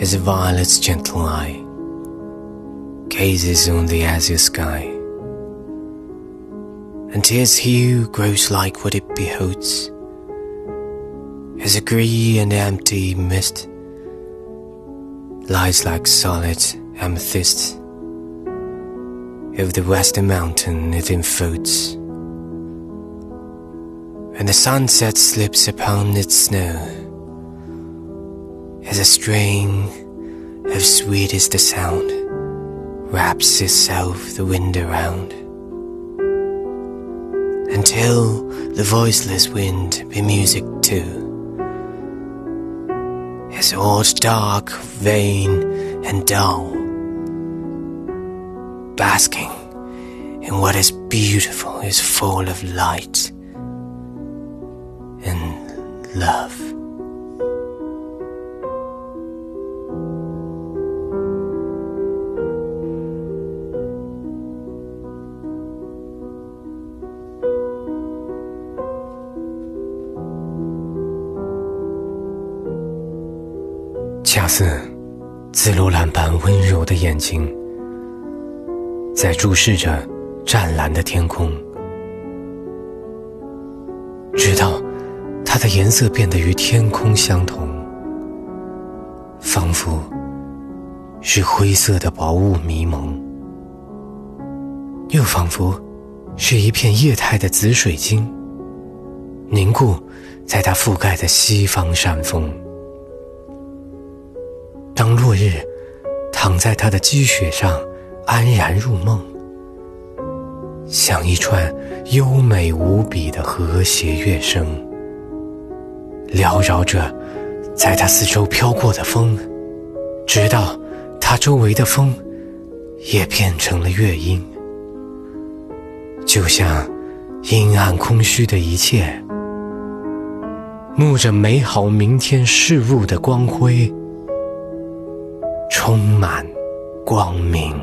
as a violet's gentle eye gazes on the azure sky. And his hue grows like what it beholds, as a grey and empty mist lies like solid amethyst over the western mountain it enfolds. And the sunset slips upon its snow, as a string of sweetest sound wraps itself the wind around, until the voiceless wind be music too. As aught dark, vain, and dull, basking in what is beautiful is full of light and love. 恰似紫罗兰般温柔的眼睛，在注视着湛蓝的天空，直到它的颜色变得与天空相同，仿佛是灰色的薄雾迷蒙，又仿佛是一片液态的紫水晶，凝固在它覆盖的西方山峰。当落日躺在他的积雪上，安然入梦，像一串优美无比的和谐乐声，缭绕着在他四周飘过的风，直到他周围的风也变成了乐音，就像阴暗空虚的一切，沐着美好明天事物的光辉。充满光明。